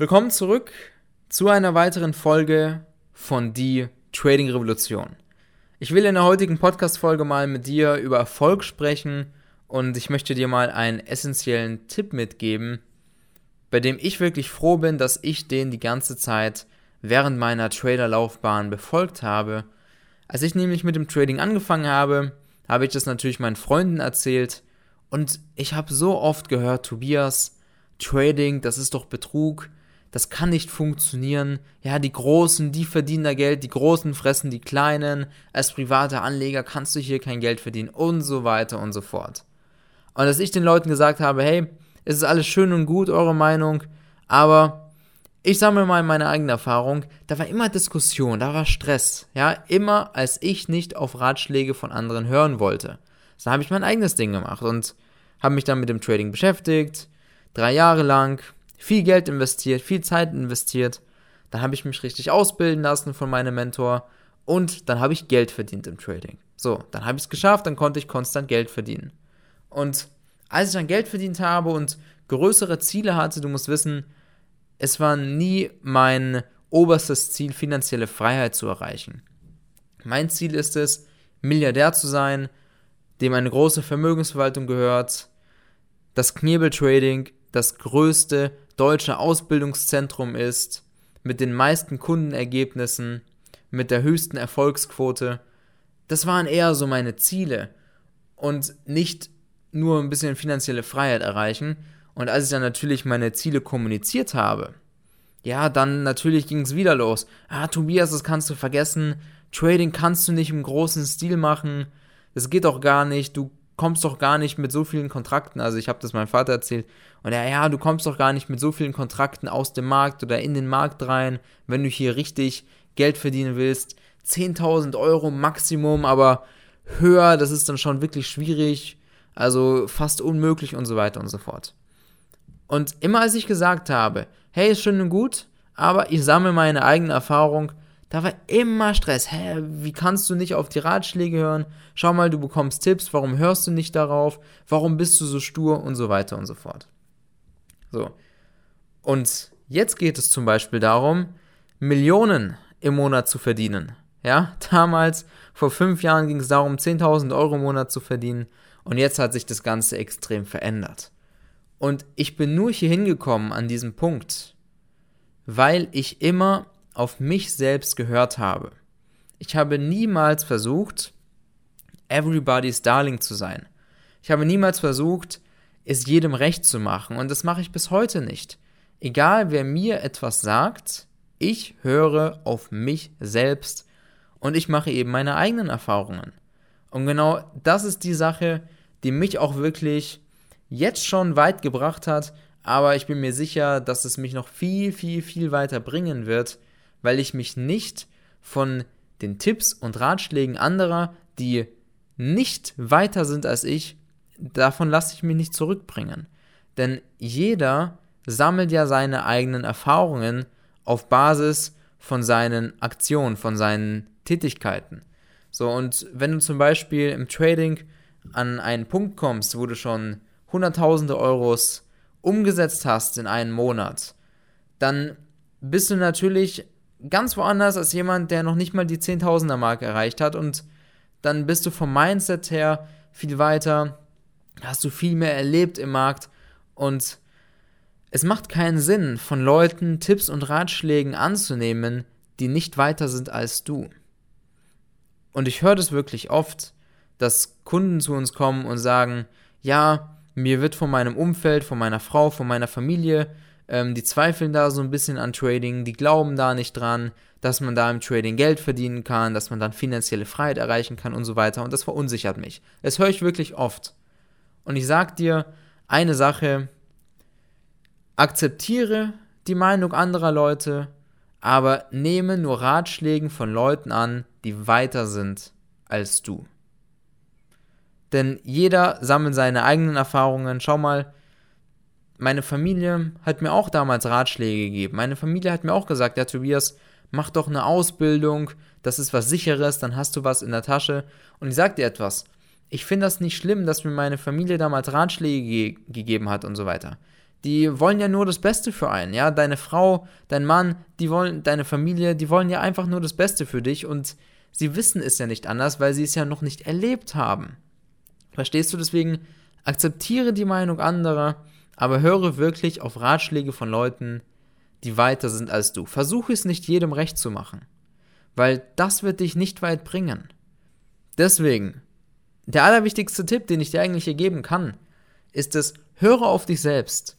Willkommen zurück zu einer weiteren Folge von Die Trading Revolution. Ich will in der heutigen Podcast-Folge mal mit dir über Erfolg sprechen und ich möchte dir mal einen essentiellen Tipp mitgeben, bei dem ich wirklich froh bin, dass ich den die ganze Zeit während meiner Traderlaufbahn befolgt habe. Als ich nämlich mit dem Trading angefangen habe, habe ich das natürlich meinen Freunden erzählt und ich habe so oft gehört, Tobias, Trading, das ist doch Betrug das kann nicht funktionieren. Ja, die Großen, die verdienen da Geld, die Großen fressen die Kleinen. Als privater Anleger kannst du hier kein Geld verdienen und so weiter und so fort. Und dass ich den Leuten gesagt habe, hey, es ist alles schön und gut, eure Meinung, aber ich sammle mal meine eigene Erfahrung, da war immer Diskussion, da war Stress, ja, immer als ich nicht auf Ratschläge von anderen hören wollte. Da habe ich mein eigenes Ding gemacht und habe mich dann mit dem Trading beschäftigt, drei Jahre lang, viel Geld investiert, viel Zeit investiert. Dann habe ich mich richtig ausbilden lassen von meinem Mentor und dann habe ich Geld verdient im Trading. So, dann habe ich es geschafft, dann konnte ich konstant Geld verdienen. Und als ich dann Geld verdient habe und größere Ziele hatte, du musst wissen, es war nie mein oberstes Ziel, finanzielle Freiheit zu erreichen. Mein Ziel ist es, Milliardär zu sein, dem eine große Vermögensverwaltung gehört, das Knebeltrading das größte deutsche Ausbildungszentrum ist, mit den meisten Kundenergebnissen, mit der höchsten Erfolgsquote. Das waren eher so meine Ziele und nicht nur ein bisschen finanzielle Freiheit erreichen. Und als ich dann natürlich meine Ziele kommuniziert habe, ja, dann natürlich ging es wieder los. Ah, Tobias, das kannst du vergessen. Trading kannst du nicht im großen Stil machen. Das geht doch gar nicht. Du kommst doch gar nicht mit so vielen Kontrakten, also ich habe das meinem Vater erzählt, und er, ja, du kommst doch gar nicht mit so vielen Kontrakten aus dem Markt oder in den Markt rein, wenn du hier richtig Geld verdienen willst. 10.000 Euro Maximum, aber höher, das ist dann schon wirklich schwierig, also fast unmöglich und so weiter und so fort. Und immer als ich gesagt habe, hey, ist schön und gut, aber ich sammle meine eigene Erfahrung, da war immer Stress. Hä, wie kannst du nicht auf die Ratschläge hören? Schau mal, du bekommst Tipps, warum hörst du nicht darauf? Warum bist du so stur und so weiter und so fort. So. Und jetzt geht es zum Beispiel darum, Millionen im Monat zu verdienen. Ja, damals, vor fünf Jahren ging es darum, 10.000 Euro im Monat zu verdienen. Und jetzt hat sich das Ganze extrem verändert. Und ich bin nur hier hingekommen an diesem Punkt, weil ich immer auf mich selbst gehört habe. Ich habe niemals versucht, everybody's darling zu sein. Ich habe niemals versucht, es jedem recht zu machen und das mache ich bis heute nicht. Egal wer mir etwas sagt, ich höre auf mich selbst und ich mache eben meine eigenen Erfahrungen. Und genau das ist die Sache, die mich auch wirklich jetzt schon weit gebracht hat, aber ich bin mir sicher, dass es mich noch viel, viel, viel weiter bringen wird, weil ich mich nicht von den Tipps und Ratschlägen anderer, die nicht weiter sind als ich, davon lasse ich mich nicht zurückbringen. Denn jeder sammelt ja seine eigenen Erfahrungen auf Basis von seinen Aktionen, von seinen Tätigkeiten. So, und wenn du zum Beispiel im Trading an einen Punkt kommst, wo du schon Hunderttausende Euros umgesetzt hast in einem Monat, dann bist du natürlich ganz woanders als jemand, der noch nicht mal die 10.000er Marke erreicht hat und dann bist du vom Mindset her viel weiter, hast du viel mehr erlebt im Markt und es macht keinen Sinn, von Leuten Tipps und Ratschlägen anzunehmen, die nicht weiter sind als du. Und ich höre das wirklich oft, dass Kunden zu uns kommen und sagen, ja, mir wird von meinem Umfeld, von meiner Frau, von meiner Familie ähm, die zweifeln da so ein bisschen an Trading, die glauben da nicht dran, dass man da im Trading Geld verdienen kann, dass man dann finanzielle Freiheit erreichen kann und so weiter. Und das verunsichert mich. Das höre ich wirklich oft. Und ich sage dir eine Sache, akzeptiere die Meinung anderer Leute, aber nehme nur Ratschlägen von Leuten an, die weiter sind als du. Denn jeder sammelt seine eigenen Erfahrungen. Schau mal, meine Familie hat mir auch damals Ratschläge gegeben. Meine Familie hat mir auch gesagt, ja Tobias, mach doch eine Ausbildung, das ist was sicheres, dann hast du was in der Tasche. Und ich sag dir etwas, ich finde das nicht schlimm, dass mir meine Familie damals Ratschläge ge gegeben hat und so weiter. die wollen ja nur das Beste für einen, ja, deine Frau, dein Mann, die wollen, deine Familie, die wollen ja einfach nur das Beste für dich und sie wissen es ja nicht anders, weil sie es ja noch nicht erlebt haben. Verstehst du deswegen? Akzeptiere die Meinung anderer, aber höre wirklich auf Ratschläge von Leuten, die weiter sind als du. Versuche es nicht jedem recht zu machen, weil das wird dich nicht weit bringen. Deswegen, der allerwichtigste Tipp, den ich dir eigentlich hier geben kann, ist es, höre auf dich selbst.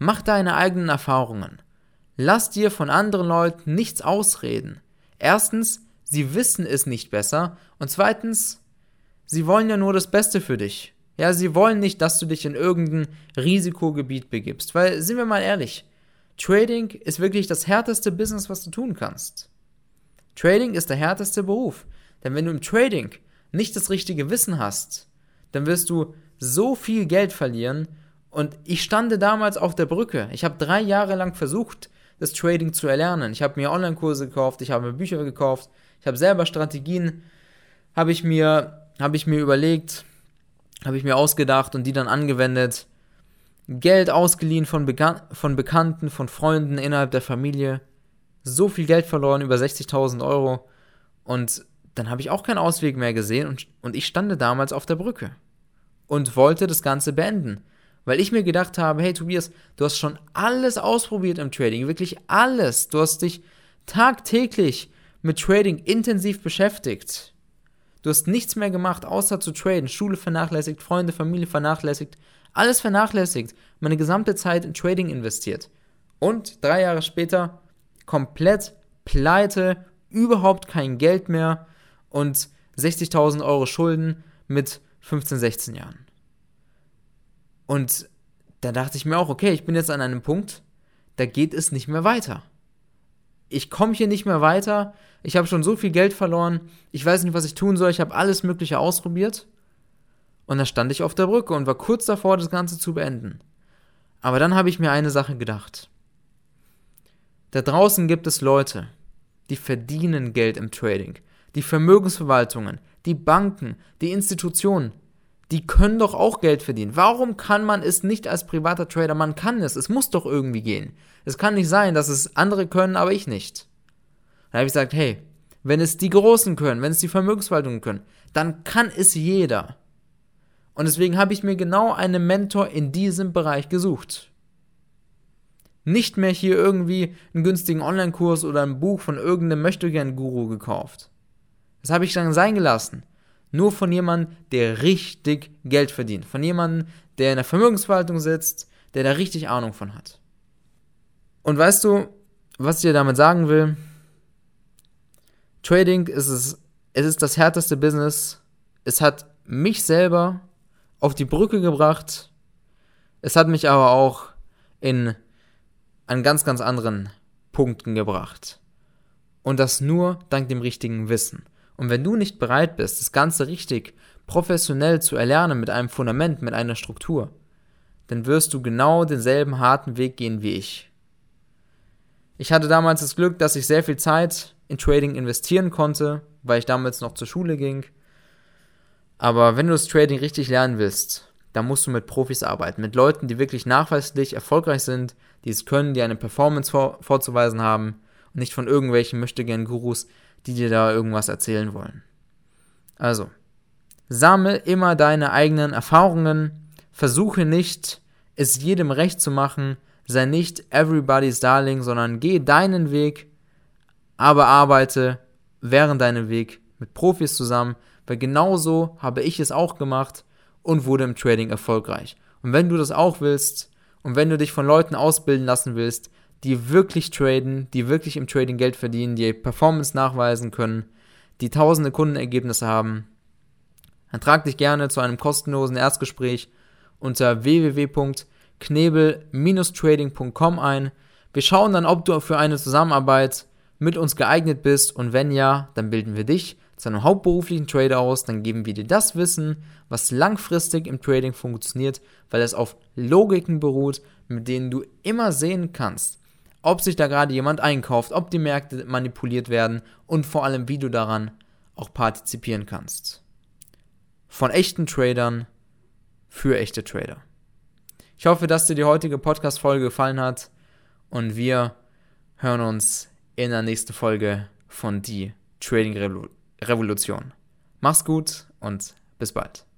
Mach deine eigenen Erfahrungen. Lass dir von anderen Leuten nichts ausreden. Erstens, sie wissen es nicht besser und zweitens, sie wollen ja nur das Beste für dich. Ja, sie wollen nicht, dass du dich in irgendein Risikogebiet begibst, weil sind wir mal ehrlich, Trading ist wirklich das härteste Business, was du tun kannst. Trading ist der härteste Beruf, denn wenn du im Trading nicht das richtige Wissen hast, dann wirst du so viel Geld verlieren und ich stande damals auf der Brücke. Ich habe drei Jahre lang versucht, das Trading zu erlernen. Ich habe mir Online-Kurse gekauft, ich habe mir Bücher gekauft, ich habe selber Strategien, habe ich mir, habe ich mir überlegt, habe ich mir ausgedacht und die dann angewendet. Geld ausgeliehen von, Bekan von Bekannten, von Freunden innerhalb der Familie. So viel Geld verloren, über 60.000 Euro. Und dann habe ich auch keinen Ausweg mehr gesehen und, und ich stande damals auf der Brücke und wollte das Ganze beenden. Weil ich mir gedacht habe, hey Tobias, du hast schon alles ausprobiert im Trading, wirklich alles. Du hast dich tagtäglich mit Trading intensiv beschäftigt. Du hast nichts mehr gemacht, außer zu traden. Schule vernachlässigt, Freunde, Familie vernachlässigt, alles vernachlässigt. Meine gesamte Zeit in Trading investiert. Und drei Jahre später komplett pleite, überhaupt kein Geld mehr und 60.000 Euro Schulden mit 15, 16 Jahren. Und da dachte ich mir auch, okay, ich bin jetzt an einem Punkt, da geht es nicht mehr weiter. Ich komme hier nicht mehr weiter. Ich habe schon so viel Geld verloren. Ich weiß nicht, was ich tun soll. Ich habe alles Mögliche ausprobiert. Und da stand ich auf der Brücke und war kurz davor, das Ganze zu beenden. Aber dann habe ich mir eine Sache gedacht. Da draußen gibt es Leute, die verdienen Geld im Trading. Die Vermögensverwaltungen, die Banken, die Institutionen, die können doch auch Geld verdienen. Warum kann man es nicht als privater Trader? Man kann es. Es muss doch irgendwie gehen. Es kann nicht sein, dass es andere können, aber ich nicht. Dann habe ich gesagt, hey, wenn es die Großen können, wenn es die Vermögensverwaltungen können, dann kann es jeder. Und deswegen habe ich mir genau einen Mentor in diesem Bereich gesucht. Nicht mehr hier irgendwie einen günstigen Online-Kurs oder ein Buch von irgendeinem Möchtegern-Guru gekauft. Das habe ich dann sein gelassen. Nur von jemandem, der richtig Geld verdient. Von jemandem, der in der Vermögensverwaltung sitzt, der da richtig Ahnung von hat. Und weißt du, was ich dir damit sagen will? Trading ist es, es ist das härteste Business. Es hat mich selber auf die Brücke gebracht. Es hat mich aber auch in an ganz, ganz anderen Punkten gebracht. Und das nur dank dem richtigen Wissen. Und wenn du nicht bereit bist, das Ganze richtig professionell zu erlernen mit einem Fundament, mit einer Struktur, dann wirst du genau denselben harten Weg gehen wie ich. Ich hatte damals das Glück, dass ich sehr viel Zeit in Trading investieren konnte, weil ich damals noch zur Schule ging. Aber wenn du das Trading richtig lernen willst, dann musst du mit Profis arbeiten, mit Leuten, die wirklich nachweislich erfolgreich sind, die es können, die eine Performance vor, vorzuweisen haben und nicht von irgendwelchen möchtegern Gurus, die dir da irgendwas erzählen wollen. Also, sammle immer deine eigenen Erfahrungen, versuche nicht, es jedem recht zu machen, sei nicht everybody's darling, sondern geh deinen Weg, aber arbeite während deinem Weg mit Profis zusammen, weil genauso habe ich es auch gemacht und wurde im Trading erfolgreich. Und wenn du das auch willst und wenn du dich von Leuten ausbilden lassen willst, die wirklich traden, die wirklich im Trading Geld verdienen, die Performance nachweisen können, die tausende Kundenergebnisse haben, dann trag dich gerne zu einem kostenlosen Erstgespräch unter www.knebel-trading.com ein. Wir schauen dann, ob du für eine Zusammenarbeit mit uns geeignet bist und wenn ja, dann bilden wir dich zu einem hauptberuflichen Trader aus, dann geben wir dir das Wissen, was langfristig im Trading funktioniert, weil es auf Logiken beruht, mit denen du immer sehen kannst, ob sich da gerade jemand einkauft, ob die Märkte manipuliert werden und vor allem, wie du daran auch partizipieren kannst. Von echten Tradern für echte Trader. Ich hoffe, dass dir die heutige Podcast-Folge gefallen hat und wir hören uns in der nächsten Folge von Die Trading Revolution. Mach's gut und bis bald.